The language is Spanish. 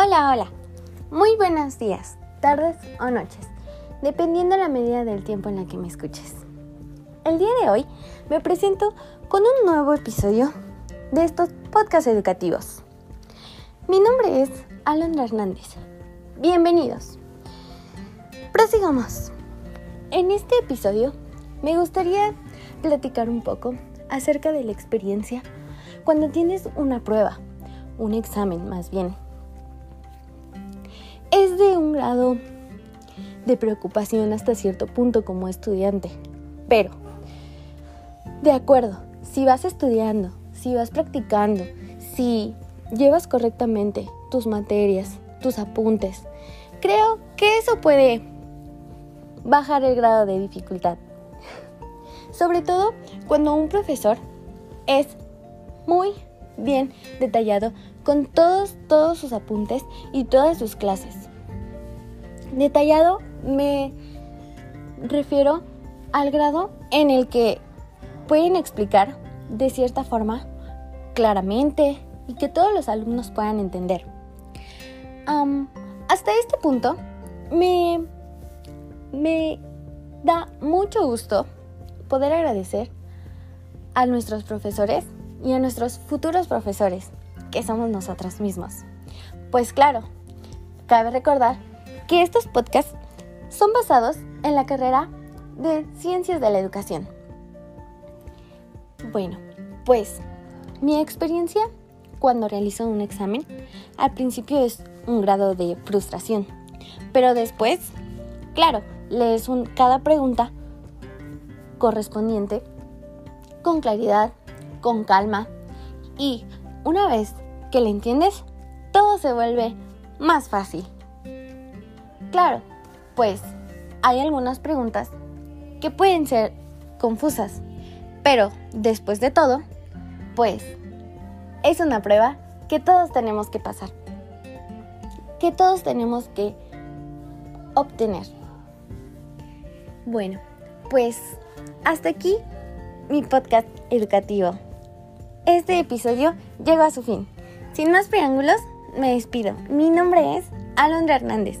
Hola, hola. Muy buenos días, tardes o noches, dependiendo la medida del tiempo en la que me escuches. El día de hoy me presento con un nuevo episodio de estos podcasts educativos. Mi nombre es Alondra Hernández. Bienvenidos. Prosigamos. En este episodio me gustaría platicar un poco acerca de la experiencia cuando tienes una prueba, un examen más bien grado de preocupación hasta cierto punto como estudiante. Pero, de acuerdo, si vas estudiando, si vas practicando, si llevas correctamente tus materias, tus apuntes, creo que eso puede bajar el grado de dificultad. Sobre todo cuando un profesor es muy bien detallado con todos, todos sus apuntes y todas sus clases. Detallado me refiero al grado en el que pueden explicar de cierta forma claramente y que todos los alumnos puedan entender. hasta este punto me, me da mucho gusto poder agradecer a nuestros profesores y a nuestros futuros profesores, que somos nosotros mismos. Pues claro, cabe recordar que estos podcasts son basados en la carrera de Ciencias de la Educación. Bueno, pues mi experiencia cuando realizo un examen al principio es un grado de frustración, pero después, claro, lees un, cada pregunta correspondiente con claridad, con calma y una vez que le entiendes, todo se vuelve más fácil. Claro, pues hay algunas preguntas que pueden ser confusas, pero después de todo, pues es una prueba que todos tenemos que pasar, que todos tenemos que obtener. Bueno, pues hasta aquí mi podcast educativo. Este episodio llegó a su fin. Sin más preámbulos, me despido. Mi nombre es Alondra Hernández.